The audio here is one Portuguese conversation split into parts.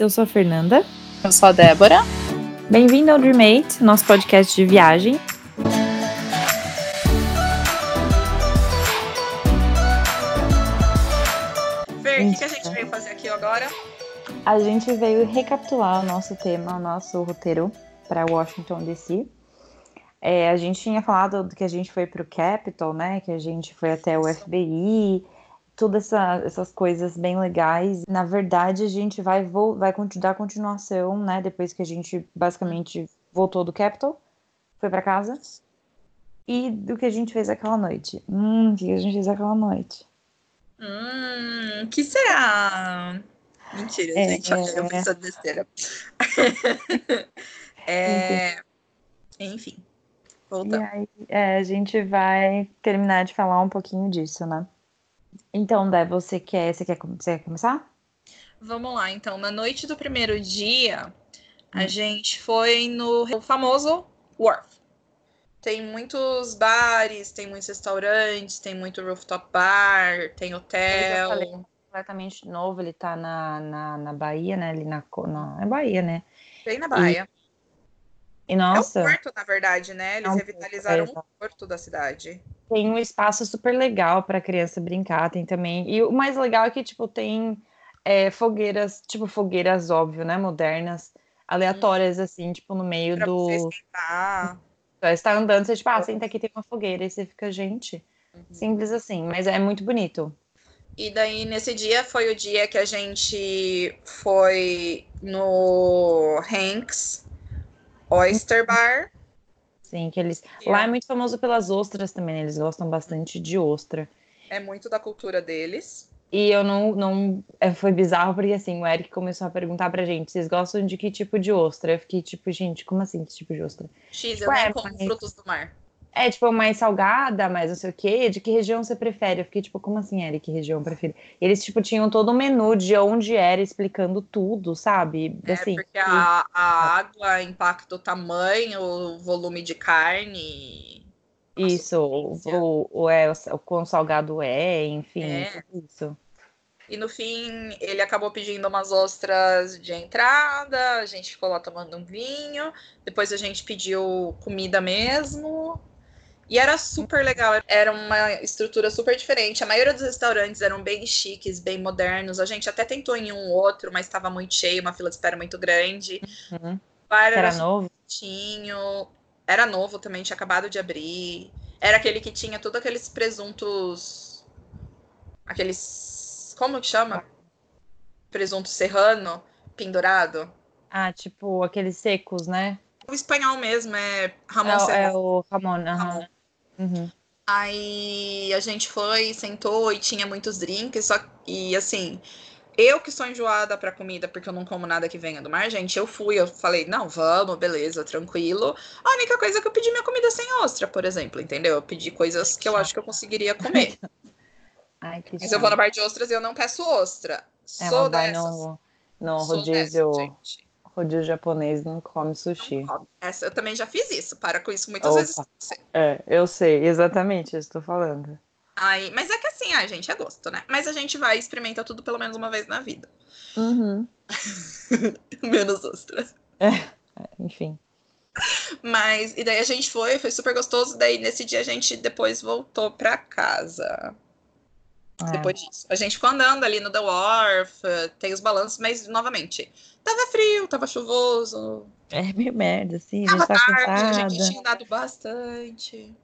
Eu sou a Fernanda. Eu sou a Débora. Bem-vindo ao Dreammate, nosso podcast de viagem. Fer, o que, a gente veio fazer aqui agora? A gente veio recapitular o nosso tema, o nosso roteiro para Washington DC. É, a gente tinha falado do que a gente foi para o Capitol, né? Que a gente foi até o FBI, todas essa, essas coisas bem legais. Na verdade, a gente vai, vai dar continuação, né? Depois que a gente basicamente voltou do Capitol, foi para casa. E do que a gente fez aquela noite. Hum, o que a gente fez aquela noite? Hum, que será? Mentira, é, gente, é... eu pensando besteira. é... Enfim, voltando. E aí, é, a gente vai terminar de falar um pouquinho disso, né? Então, Dé, você quer, você quer, você quer começar? Vamos lá, então. Na noite do primeiro dia, a hum. gente foi no famoso Wharf. Tem muitos bares, tem muitos restaurantes, tem muito rooftop bar, tem hotel. Eu falei, completamente novo, ele tá na, na, na Bahia, né? Ali na, na é Bahia, né? Bem na Bahia. E, e nossa. É um porto, na verdade, né? Eles é um revitalizaram o porto da cidade. Tem um espaço super legal para criança brincar, tem também. E o mais legal é que, tipo, tem é, fogueiras, tipo, fogueiras, óbvio, né? Modernas, aleatórias, assim, tipo, no meio pra do. Você Você está andando, você, tipo, ah, senta aqui, tem uma fogueira, e você fica, gente. Uhum. Simples assim, mas é muito bonito. E daí, nesse dia, foi o dia que a gente foi no Hanks Oyster Bar. Sim, que eles. Lá é muito famoso pelas ostras também, né? Eles gostam bastante de ostra. É muito da cultura deles. E eu não, não. É, foi bizarro porque assim, o Eric começou a perguntar pra gente: vocês gostam de que tipo de ostra? Eu fiquei tipo, gente, como assim que tipo de ostra? X, tipo, eu nem é, como mas... frutos do mar. É, tipo, mais salgada, mais não sei o quê. De que região você prefere? Eu fiquei, tipo, como assim, Eric, que região eu prefiro? Eles, tipo, tinham todo o menu de onde era, explicando tudo, sabe? É, assim, porque a, a água impacta o tamanho, o volume de carne. Isso, o, o, o, é, o quão salgado é, enfim, é. isso. E no fim, ele acabou pedindo umas ostras de entrada, a gente ficou lá tomando um vinho, depois a gente pediu comida mesmo, e era super legal, era uma estrutura super diferente. A maioria dos restaurantes eram bem chiques, bem modernos. A gente até tentou em um outro, mas estava muito cheio, uma fila de espera muito grande. Uhum. Era, era novo? Tinha, era novo também, tinha acabado de abrir. Era aquele que tinha todos aqueles presuntos. Aqueles. Como que chama? Presunto serrano pendurado. Ah, tipo aqueles secos, né? O espanhol mesmo é Ramon é, Serrano. É o Ramon, uhum. Ramon. Uhum. Aí a gente foi, sentou e tinha muitos drinks, só e assim, eu que sou enjoada para comida porque eu não como nada que venha do mar, gente, eu fui, eu falei, não, vamos, beleza, tranquilo. A única coisa é que eu pedi minha comida sem ostra, por exemplo, entendeu? Eu pedi coisas que eu acho que eu conseguiria comer. Ai, que Mas eu vou na bar de ostras e eu não peço ostra. Ela Sou dessas. No, no rodízio. Rodízio japonês não come sushi. Não Essa, eu também já fiz isso, para com isso muitas Opa. vezes. É, eu sei, exatamente, estou falando. Aí, mas é que assim, a gente é gosto, né? Mas a gente vai experimentar tudo pelo menos uma vez na vida. Uhum. Menos ostras. É, enfim. Mas, e daí a gente foi, foi super gostoso. Daí nesse dia a gente depois voltou pra casa. É. Depois disso. A gente ficou andando ali no The Wharf, tem os balanços, mas novamente, tava frio, tava chuvoso. É meio merda, assim. Tava a gente tá tarde, a gente tinha andado bastante.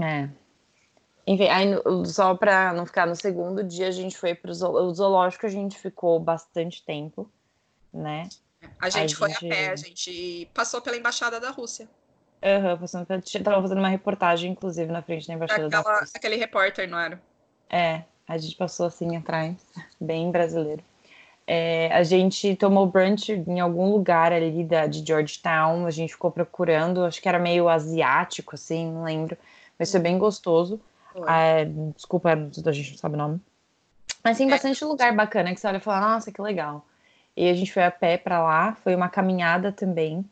É. Enfim, aí, só pra não ficar no segundo dia, a gente foi pro zoológico, a gente ficou bastante tempo, né? A gente a foi gente... a pé, a gente passou pela embaixada da Rússia. Aham, uhum, passando pela... tava fazendo uma reportagem, inclusive, na frente da embaixada Aquela, da Rússia. Aquele repórter, não era? É, a gente passou assim atrás, bem brasileiro. É, a gente tomou brunch em algum lugar ali da, de Georgetown, a gente ficou procurando, acho que era meio asiático, assim, não lembro, mas foi bem gostoso. É, desculpa, a gente não sabe o nome. Mas tem é. bastante lugar bacana que você olha e fala, nossa, que legal. E a gente foi a pé para lá, foi uma caminhada também.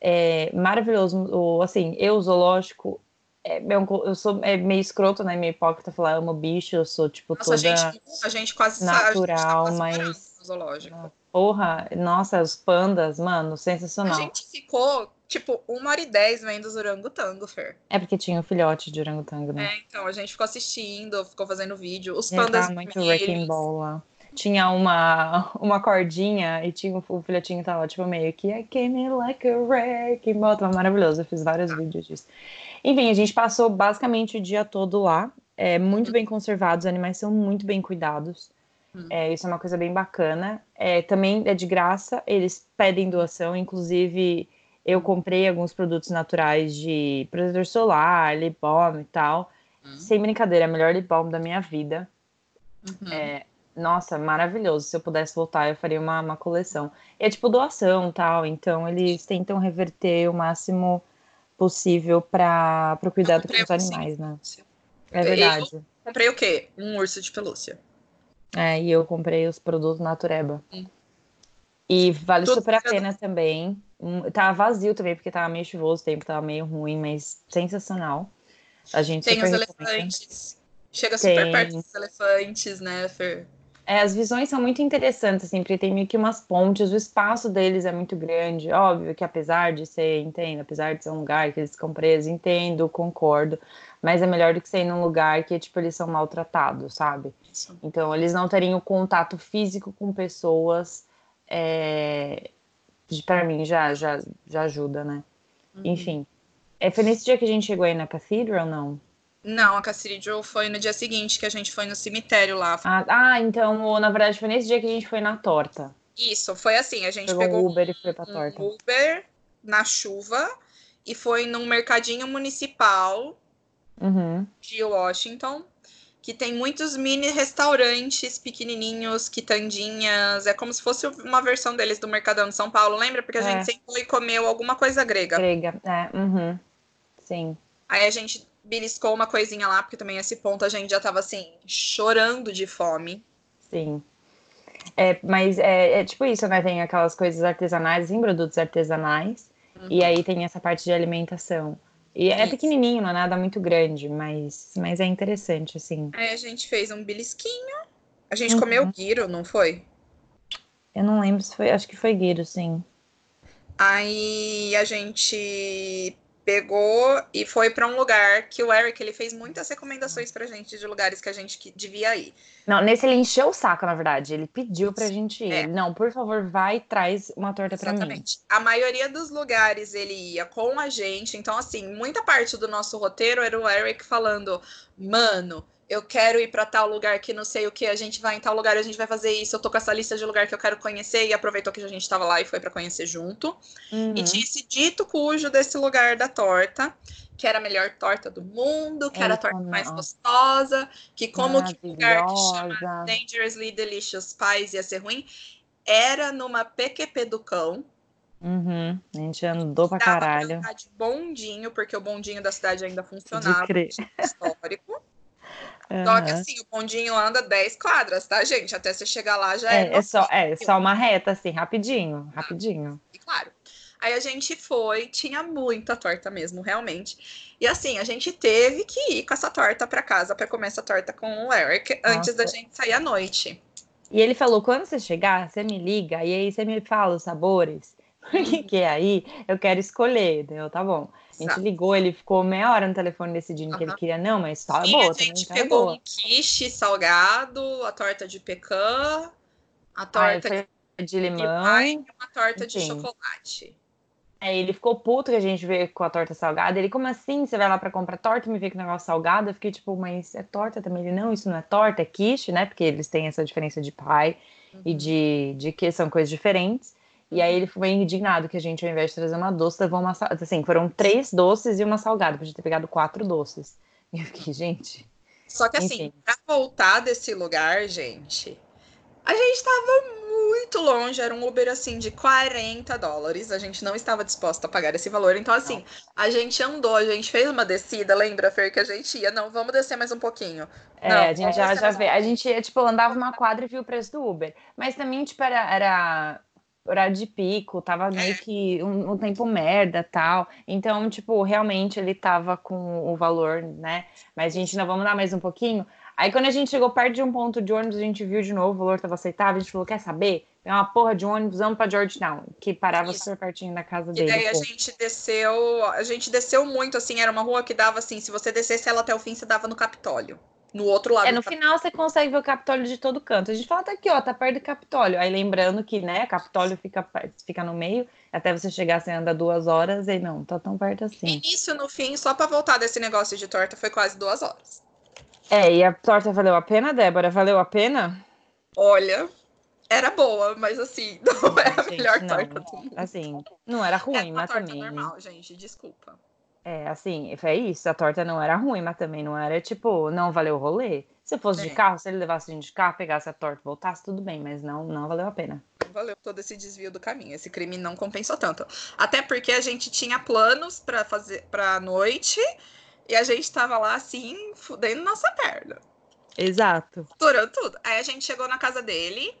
É, maravilhoso. Assim, eu, zoológico, é, eu sou é meio escroto, né? Meio hipócrita falar amo bicho, eu sou tipo Nossa, toda a gente, a gente quase natural, a gente tá mas zoológico. Porra, nossa, os pandas, mano, sensacional. A gente ficou, tipo, uma hora e dez vendo os orangotango, Fer. É porque tinha o filhote de orangotango, né? É, então, a gente ficou assistindo, ficou fazendo vídeo. Os É, pandas tava muito wrecking ball lá. Tinha uma, uma cordinha e tinha o filhotinho tava tipo meio que I came in like a wrecking ball. Tava maravilhoso, eu fiz vários vídeos disso. Enfim, a gente passou basicamente o dia todo lá. É, muito bem conservados, os animais são muito bem cuidados. Hum. É, isso é uma coisa bem bacana. É, também é de graça, eles pedem doação, inclusive eu comprei alguns produtos naturais de protetor solar, lip balm e tal. Hum. Sem brincadeira, é o melhor lip balm da minha vida. Uhum. É, nossa, maravilhoso. Se eu pudesse voltar, eu faria uma, uma coleção. E é tipo doação tal, então eles tentam reverter o máximo possível para o cuidado com os um animais, né? É Eu- verdade. Comprei o quê? Um urso de pelúcia. É, e eu comprei os produtos Natureba. Hum. E vale Tudo super a pena também. Hum, Tava vazio também, porque tava meio chuvoso, o tempo tava meio ruim, mas sensacional. A gente Tem os elefantes. Chega super Tem. perto dos elefantes, né, Fer? É, as visões são muito interessantes, assim, porque tem meio que umas pontes, o espaço deles é muito grande. Óbvio que apesar de ser, entendo, apesar de ser um lugar que eles ficam presos, entendo, concordo, mas é melhor do que ser num lugar que, tipo, eles são maltratados, sabe? Então, eles não teriam contato físico com pessoas, é, para mim já, já, já ajuda, né? Uhum. Enfim. É, foi nesse dia que a gente chegou aí na Cathedral, não? Não, a Cassidio foi no dia seguinte que a gente foi no cemitério lá. Ah, ah, então, na verdade, foi nesse dia que a gente foi na torta. Isso, foi assim, a gente Pegou pegou Uber e foi pra um torta. Uber na chuva e foi num mercadinho municipal Uhum. de Washington, que tem muitos mini restaurantes pequenininhos, quitandinhas, é como se fosse uma versão deles do Mercadão de São Paulo, lembra? Porque a É. gente sentou e comeu alguma coisa grega. Grega, é, uhum. Sim. Aí a gente beliscou uma coisinha lá, porque também esse ponto a gente já tava assim, chorando de fome. Sim. É, mas é, é tipo isso, né? Tem aquelas coisas artesanais, em produtos artesanais, e aí tem essa parte de alimentação. E é Isso. pequenininho, não é nada muito grande, mas, mas é interessante, assim. Aí a gente fez um belisquinho. A gente Uhum. comeu guiro, não foi? Eu não lembro se foi, acho que foi Guiro, sim. Aí a gente pegou e foi pra um lugar que o Eric ele fez muitas recomendações pra gente de lugares que a gente que devia ir. Não, nesse ele encheu o saco, na verdade. Ele pediu pra gente ir. É. Não, por favor, vai e traz uma torta pra mim. Exatamente. A maioria dos lugares ele ia com a gente, então assim, muita parte do nosso roteiro era o Eric falando: "Mano, eu quero ir pra tal lugar que não sei o que, a gente vai em tal lugar, a gente vai fazer isso, eu tô com essa lista de lugar que eu quero conhecer" e aproveitou que a gente tava lá e foi pra conhecer junto. Uhum. E esse dito cujo desse lugar da torta, que era a melhor torta do mundo, que era a torta mais gostosa, que como que um lugar que chama. Dangerously Delicious Pies ia ser ruim, era numa PQP do cão. Uhum. A gente andou pra Dava caralho. pra de bondinho, porque o bondinho da cidade ainda funcionava, crer. histórico. Só que assim, o bondinho anda 10 quadras, tá, gente? Até você chegar lá já é, É, é só, é só uma reta, assim, rapidinho, rapidinho. E claro. Aí a gente foi, tinha muita torta mesmo, realmente. E assim, a gente teve que ir com essa torta pra casa pra comer essa torta com o Eric antes da Nossa. gente sair à noite. E ele falou: quando você chegar, você me liga e aí você me fala os sabores. Porque que aí eu quero escolher, entendeu? Tá bom. A gente ligou, ele ficou meia hora no telefone decidindo que ele queria, não, mas tá E boa, a gente também tá pegou boa. um quiche salgado, a torta de pecan, a Aí torta foi de de limão. e uma torta de enfim. chocolate. Aí ele ficou puto que a gente veio com a torta salgada. Ele, como assim? Você vai lá pra comprar torta e me vê com o negócio salgado? Eu fiquei tipo, mas é torta também? Ele, não, isso não é torta, é quiche, né? Porque eles têm essa diferença de pai e de, de que são coisas diferentes. E aí ele foi indignado que a gente, ao invés de trazer uma doce, levou uma salgada. Assim, foram três doces e uma salgada. Podia ter pegado quatro doces. E eu fiquei, gente. Só que assim, Enfim. pra voltar desse lugar, gente, a gente tava muito longe, era um Uber assim de 40 dólares. A gente não estava disposto a pagar esse valor. Então, assim, a gente andou, a gente fez uma descida, lembra, Fer, que a gente ia? Não, vamos descer mais um pouquinho. É, Não, a gente já, já vê. A gente, tipo, andava uma quadra e viu o preço do Uber. Mas também, tipo, era, era horário de pico, tava meio que um, um tempo merda tal. Então, tipo, realmente ele tava com o valor, né? Mas, gente, não vamos dar mais um pouquinho. Aí quando a gente chegou perto de um ponto de ônibus, a gente viu de novo, o valor estava aceitável, a gente falou, quer saber? Tem uma porra de ônibus, vamos pra Georgetown, que parava Isso. super pertinho da casa dele. E daí pô. a gente desceu, a gente desceu muito, assim, era uma rua que dava assim, se você descesse ela até o fim, você dava no Capitólio. No outro lado. É, no final você consegue ver o Capitólio de todo canto. A gente fala, tá aqui, ó, tá perto do Capitólio. Aí lembrando que, né, Capitólio fica, fica no meio, até você chegar, você anda duas horas, e não, tá tão perto assim. Isso, no fim, só pra voltar desse negócio de torta, foi quase duas horas. É, e a torta valeu a pena, Débora? Valeu a pena? Olha, era boa, mas assim, não é a gente, melhor não, torta do mundo. Assim, não era ruim, é mas também. normal, gente, desculpa. É, assim, é isso, a torta não era ruim, mas também não era, tipo, não valeu o rolê. Se fosse é. de carro, se ele levasse a gente de carro, pegasse a torta e voltasse, tudo bem, mas não, não valeu a pena. Valeu todo esse desvio do caminho. Esse crime não compensou tanto. Até porque a gente tinha planos para fazer pra noite e a gente tava lá assim, fudendo nossa perna. Exato. Durando tudo. Aí a gente chegou na casa dele.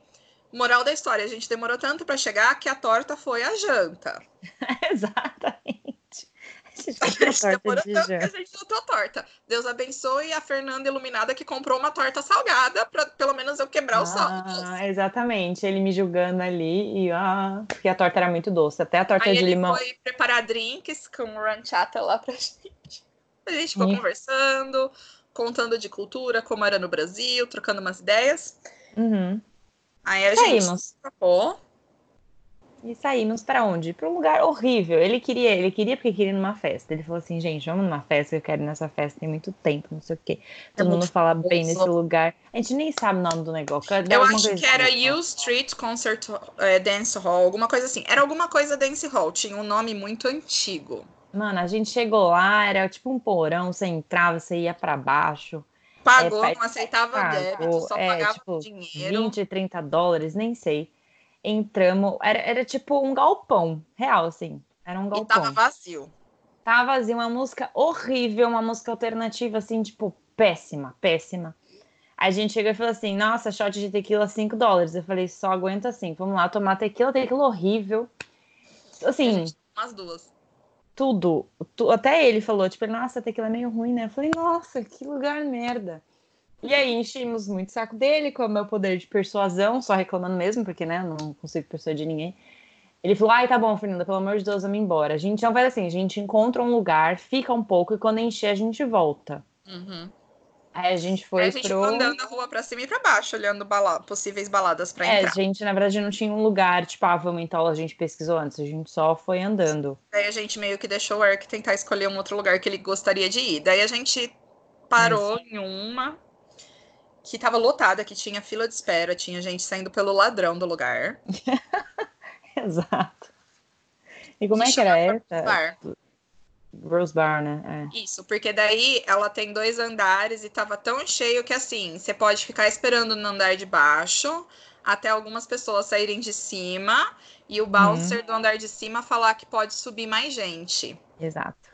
Moral da história, a gente demorou tanto para chegar que a torta foi a janta. Exatamente. A gente tanto que a gente torta. Deus abençoe a Fernanda Iluminada que comprou uma torta salgada para pelo menos eu quebrar ah, o sal. Exatamente, ele me julgando ali e ah, porque a torta era muito doce, até a torta Aí de ele limão. foi preparar drinks com ranchata lá pra gente. A gente ficou conversando, contando de cultura, como era no Brasil, trocando umas ideias. Uhum. Aí a Saímos. gente escapou. E saímos para onde? Para um lugar horrível. Ele queria, ele queria porque queria ir numa festa. Ele falou assim, gente, vamos numa festa, eu quero ir nessa festa tem muito tempo, não sei o quê. Todo é mundo fala bem nesse lugar. A gente nem sabe o nome do negócio. Eu acho que era U Street Concert é, Dance Hall, alguma coisa assim. Era alguma coisa Dance Hall, tinha um nome muito antigo. Mano, a gente chegou lá, era tipo um porão, você entrava, você ia para baixo. Pagou, é, não aceitava pagou, débito, só é, pagava tipo, dinheiro. 20, 30 dólares, nem sei entramos. Era, era tipo um galpão, real, assim. Era um galpão. E tava vazio. Tava vazio, uma música horrível, uma música alternativa, assim, tipo, péssima, péssima. A gente chegou e falou assim: nossa, shot de tequila 5 dólares. Eu falei, só aguenta assim, vamos lá tomar tequila, tequila horrível. Assim. Umas duas. Tudo. Tu, até ele falou, tipo, nossa, tequila é meio ruim, né? Eu falei, nossa, que lugar merda. E aí enchemos muito o saco dele com o meu poder de persuasão, só reclamando mesmo, porque né, não consigo persuadir ninguém. Ele falou: ai, tá bom, Fernanda, pelo amor de Deus, vamos embora. A gente não vai assim, a gente encontra um lugar, fica um pouco e quando encher a gente volta. Uhum. Aí a gente foi Aí a gente pro... andando rua pra cima e pra baixo, olhando bala... possíveis baladas pra é, entrar. É, a gente, na verdade, não tinha um lugar, tipo, ah, vamos então, a gente pesquisou antes, a gente só foi andando. Daí a gente meio que deixou o Eric tentar escolher um outro lugar que ele gostaria de ir. Daí a gente parou em uma, que tava lotada, que tinha fila de espera, tinha gente saindo pelo ladrão do lugar. Exato. E como que é que era essa? Bar. Rose Bar, né? É. Isso, porque daí ela tem dois andares e tava tão cheio que assim, você pode ficar esperando no andar de baixo até algumas pessoas saírem de cima e o bouncer uhum. do andar de cima falar que pode subir mais gente. Exato.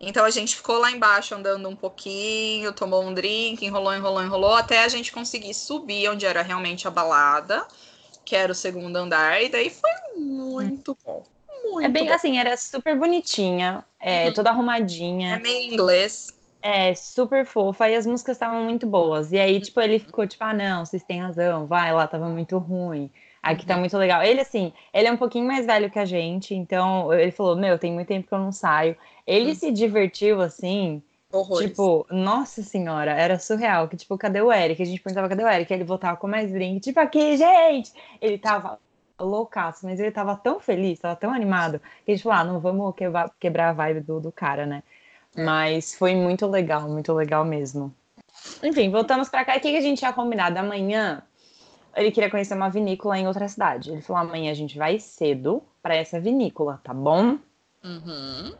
Então a gente ficou lá embaixo andando um pouquinho, tomou um drink, enrolou, enrolou, enrolou, até a gente conseguir subir onde era realmente a balada, que era o segundo andar, e daí foi muito bom. Muito é bem bom. assim, era super bonitinha, é, uhum. toda arrumadinha. É meio inglês. É, super fofa, e as músicas estavam muito boas. E aí, tipo, ele ficou tipo, ah, não, vocês têm razão, vai lá, tava muito ruim. Aqui tá muito legal. Ele, assim, ele é um pouquinho mais velho que a gente, então ele falou: Meu, tem muito tempo que eu não saio. Ele uhum. se divertiu, assim. Horrores. Tipo, nossa senhora, era surreal. Que, tipo, cadê o Eric? A gente perguntava cadê o Eric? Ele voltava com mais drink. Tipo, aqui, gente! Ele tava loucaço, mas ele tava tão feliz, tava tão animado, que a gente falou: ah, não vamos quebrar, a vibe do, do cara, né? É. Mas foi muito legal, muito legal mesmo. Enfim, voltamos para cá. O que a gente tinha combinado? Amanhã ele queria conhecer uma vinícola em outra cidade. Ele falou: amanhã a gente vai cedo para essa vinícola, tá bom? Uhum.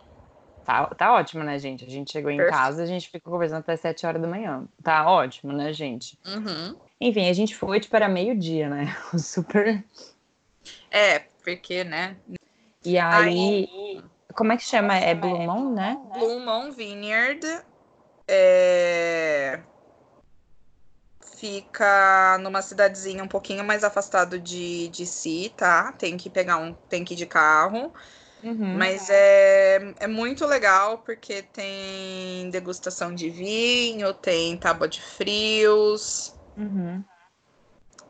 Tá, tá ótimo, né, gente? A gente chegou em Perfeito. casa, a gente ficou conversando até 7 horas da manhã. Tá ótimo, né, gente? Uhum. Enfim, a gente foi, tipo, era meio-dia, né? Super. É, porque, né? E aí. aí... Como é que chama? É Blue Moon, né? Blue Moon Vineyard. É fica numa cidadezinha um pouquinho mais afastado de, de si, tá? Tem que pegar um, tem que ir de carro. Uhum, Mas é, é muito legal porque tem degustação de vinho, tem tábua de frios. Uhum.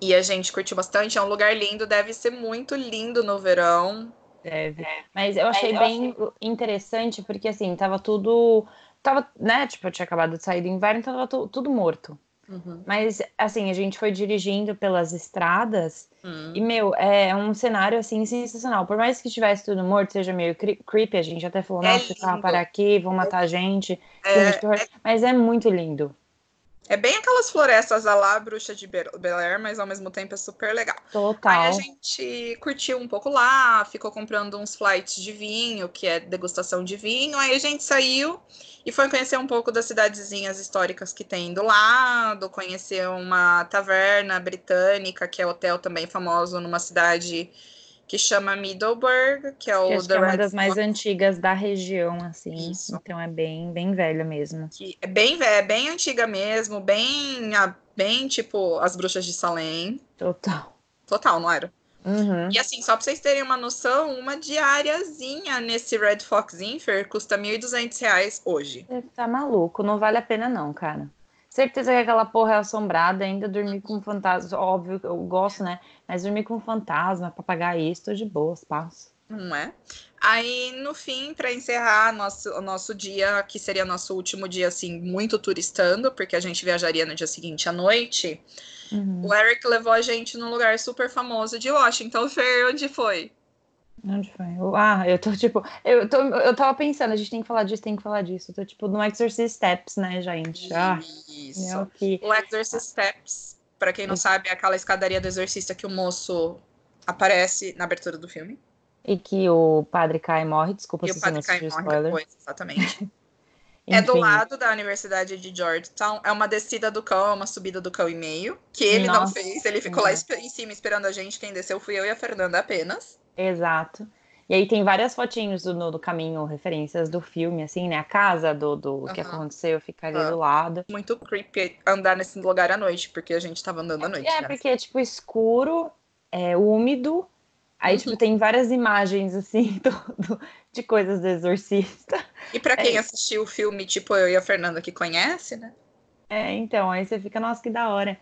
E a gente curtiu bastante. É um lugar lindo, deve ser muito lindo no verão. Deve. Mas eu achei Mas eu bem achei... interessante porque assim, tava tudo. Tava, né? Tipo, eu tinha acabado de sair do inverno, então tava tudo morto. Uhum. Mas, assim, a gente foi dirigindo pelas estradas uhum. e, meu, é um cenário, assim, sensacional. Por mais que tivesse tudo morto, seja meio creepy, a gente até falou, é nossa, carro para aqui, vão matar a gente. É, é... Mas é muito lindo. É bem aquelas florestas a lá, bruxa de Bel Air, mas ao mesmo tempo é super legal. Total. Aí a gente curtiu um pouco lá, ficou comprando uns flights de vinho, que é degustação de vinho. Aí a gente saiu e foi conhecer um pouco das cidadezinhas históricas que tem do lado, conhecer uma taverna britânica, que é hotel também famoso numa cidade que chama Middleburg, que é o que é uma das mais antigas da região, assim. Isso. Então é bem, bem velha mesmo. Que é bem velha, é bem antiga mesmo, bem, bem tipo as bruxas de Salem. Total. Total, não era? Uhum. E assim, só pra vocês terem uma noção, uma diáriazinha nesse Red Fox Infer custa R$ 1.200 hoje. Você tá maluco, não vale a pena não, cara. Certeza que aquela porra é assombrada, ainda dormir com fantasma, óbvio, eu gosto, né? Mas dormir com fantasma, pra pagar isso, tô de boas, passo. Não é? Aí, no fim, para encerrar nosso, o nosso dia, que seria nosso último dia, assim, muito turistando, porque a gente viajaria no dia seguinte à noite, Uhum. O Eric levou a gente num lugar super famoso de Washington. Fer, onde foi? Onde foi? Ah, eu tô tipo. Eu, tô, eu tava pensando, a gente tem que falar disso, tem que falar disso. Eu tô tipo no Exorcist Steps, né, gente? Ah, Isso. que... O Exorcist Steps, pra quem não sabe, é aquela escadaria do exorcista que o moço aparece na abertura do filme. E que o padre cai e morre, desculpa e se você não assistiu spoiler. Depois, exatamente. É do lado da Universidade de Georgetown. É uma descida do cão, é uma subida do cão e meio. Que ele Nossa, não fez. Ele ficou lá em cima esperando a gente. Quem desceu fui eu e a Fernanda apenas. Exato. E aí tem várias fotinhos do, do caminho, referências do filme, assim, né? A casa do, do uhum. que aconteceu fica ali uhum. do lado. Muito creepy andar nesse lugar à noite, porque a gente tava andando à noite. É, né? porque é tipo escuro, é úmido. Aí, tipo, uhum. tipo, tem várias imagens, assim, do, do, de coisas do exorcista. E para quem é. assistiu o filme, tipo eu e a Fernanda que conhece, né? É, então, aí você fica, nossa, que da hora.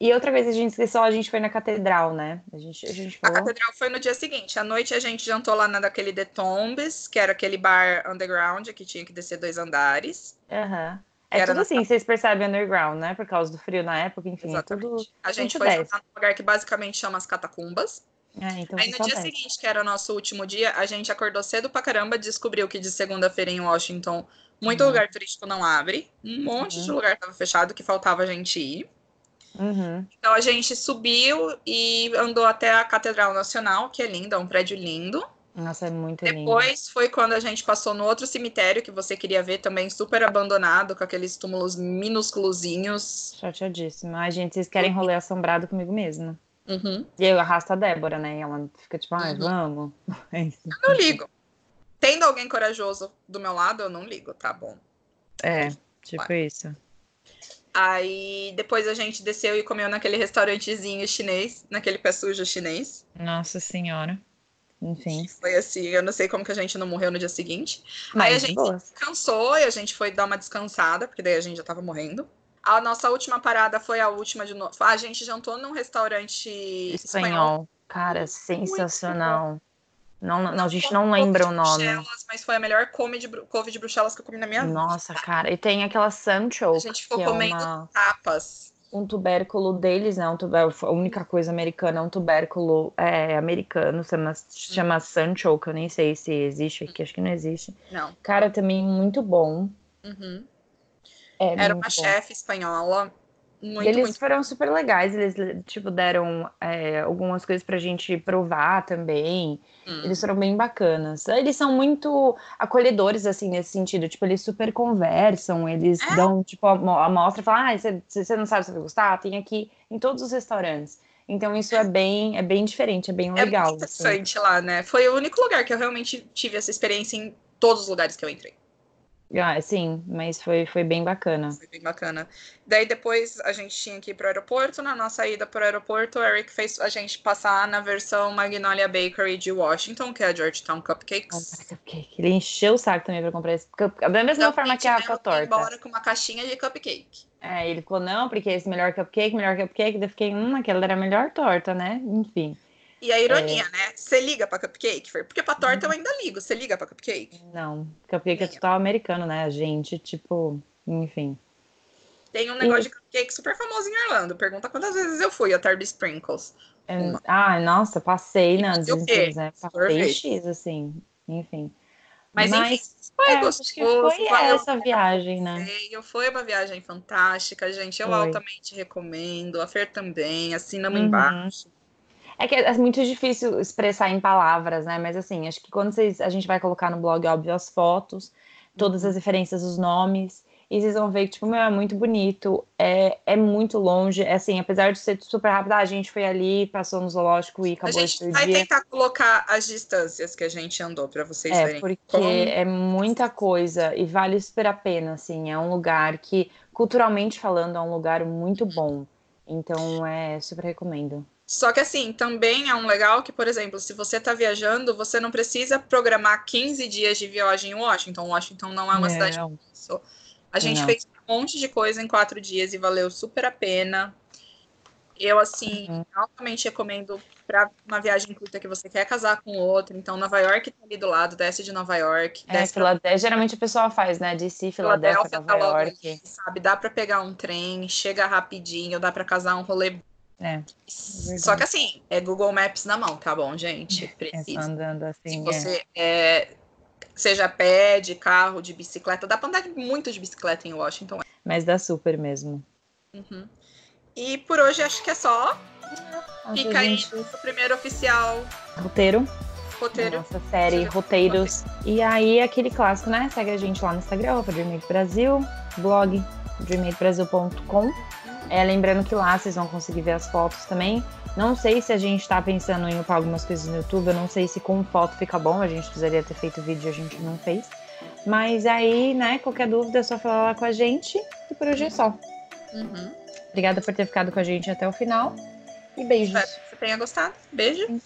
E outra coisa, a gente esqueceu, a gente foi na catedral, né? A gente, a gente falou... A catedral foi no dia seguinte. À noite a gente jantou lá na daquele The Tombs, que era aquele bar underground que tinha que descer dois andares. Uhum. É tudo assim, vocês percebem underground, né? Por causa do frio na época, enfim, é tudo. A gente foi jantar num lugar que basicamente chama as catacumbas. É, então Aí no dia seguinte, que era o nosso último dia, a gente acordou cedo pra caramba, descobriu que de segunda-feira em Washington muito uhum. lugar turístico não abre, um monte uhum. de lugar tava fechado que faltava a gente ir. Uhum. Então a gente subiu e andou até a Catedral Nacional, que é linda, é um prédio lindo. Nossa, é muito lindo. Depois foi quando a gente passou no outro cemitério que você queria ver também, super abandonado, com aqueles túmulos minúsculozinhos. Chateadíssima. Ai, gente, vocês querem rolê assombrado comigo mesmo. Uhum. E eu arrasto a Débora, né? E ela fica tipo, ai, uhum. vamos. É eu não ligo. Tendo alguém corajoso do meu lado, eu não ligo, tá bom. É, tipo Vai. isso. Aí depois a gente desceu e comeu naquele restaurantezinho chinês, naquele pé sujo chinês. Nossa senhora. Enfim. Foi assim, eu não sei como que a gente não morreu no dia seguinte. Mas Aí a gente cansou e a gente foi dar uma descansada, porque daí a gente já tava morrendo. A nossa última parada foi a última de novo. A gente jantou num restaurante espanhol. espanhol. Cara, sensacional. Não, não, a gente não lembra o nome. Mas foi a melhor couve de, couve de bruxelas que eu comi na minha vida. Nossa, cara. E tem aquela Sancho. A gente ficou comendo é uma... tapas. Um tubérculo deles, né? Um tubérculo, a única coisa americana é um tubérculo é, americano, chama, chama hum. Sancho, que eu nem sei se existe aqui, acho que não existe. Não. Cara, também muito bom. Uhum. É, Era uma chefe espanhola. Muito, eles muito... foram super legais, eles tipo deram é, algumas coisas pra gente provar também. Hum. Eles foram bem bacanas. Eles são muito acolhedores, assim, nesse sentido. Tipo, eles super conversam, eles é? dão, tipo, a amostra e falam, ah, você não sabe se vai gostar? Tem aqui em todos os restaurantes. Então isso é bem, é bem diferente, é bem legal. É muito assim. interessante assim. lá, né? Foi o único lugar que eu realmente tive essa experiência em todos os lugares que eu entrei. Ah, sim, mas foi, foi bem bacana. Foi bem bacana. Daí depois a gente tinha que ir pro aeroporto. Na nossa ida pro aeroporto, o Eric fez a gente passar na versão Magnolia Bakery de Washington, que é a Georgetown Cupcakes. Cupcake. Ele encheu o saco também pra comprar esse cupcake. Da mesma forma que a, com a torta. embora com uma caixinha de cupcake. É, ele falou, não, porque esse melhor cupcake, melhor cupcake. Daí eu fiquei, hum, aquela era a melhor torta, né? Enfim. E a ironia, é... né? Você liga pra cupcake, Fer? Porque pra torta eu ainda ligo. Você liga pra cupcake? Não, cupcake é total americano, né? A gente, tipo, enfim. Tem um negócio e... de cupcake super famoso em Orlando. Pergunta quantas vezes eu fui a Tarde Sprinkles. É... Ah, nossa, passei na Disney, né? Passei X, assim, enfim. Mas, Mas enfim, foi é, gostoso. foi essa viagem, né? Foi uma viagem fantástica, gente. Eu foi. altamente recomendo. A Fer também. Assinamos uhum. embaixo. É que é muito difícil expressar em palavras, né? Mas assim, acho que quando vocês, a gente vai colocar no blog, óbvio, as fotos, todas as referências, os nomes, e vocês vão ver que, tipo, meu, é muito bonito, é, é muito longe, é assim, apesar de ser super rápido, a gente foi ali, passou no zoológico e acabou A gente vai dia. tentar colocar as distâncias que a gente andou para vocês é, verem. Porque como... é muita coisa e vale super a pena, assim, é um lugar que, culturalmente falando, é um lugar muito bom. Então, é super recomendo. Só que assim, também é um legal que, por exemplo, se você está viajando, você não precisa programar 15 dias de viagem em Washington. Washington não é uma não. cidade. A gente não. fez um monte de coisa em quatro dias e valeu super a pena. Eu, assim, uhum. altamente recomendo para uma viagem curta que você quer casar com outro. Então, Nova York tá ali do lado, desce de Nova York. É, Filadélfia, pra... geralmente a pessoa faz, né? DC, Filadélfia, Filadélfia Nova tá York. Sabe? Dá para pegar um trem, chega rapidinho, dá para casar um rolê é, Só que assim, é Google Maps na mão, tá bom, gente? É Precisa. É andando assim. Se você é. é. seja a pé, de carro, de bicicleta, dá pra andar muito de bicicleta em Washington. Mas dá super mesmo. Uhum. E por hoje acho que é só. Fica aí o primeiro oficial. Roteiro. Roteiro. Nossa série Roteiros. E aí, aquele clássico, né? Segue a gente lá no Instagram, Dreamate Brasil, blog dreamatebrasil.com é, lembrando que lá vocês vão conseguir ver as fotos também. Não sei se a gente está pensando em upar algumas coisas no YouTube, eu não sei se com foto fica bom, a gente precisaria ter feito vídeo e a gente não fez. Mas aí, né, qualquer dúvida é só falar lá com a gente e por hoje é só. Uhum. Obrigada por ter ficado com a gente até o final e beijos. Espero que você tenha gostado. Beijo.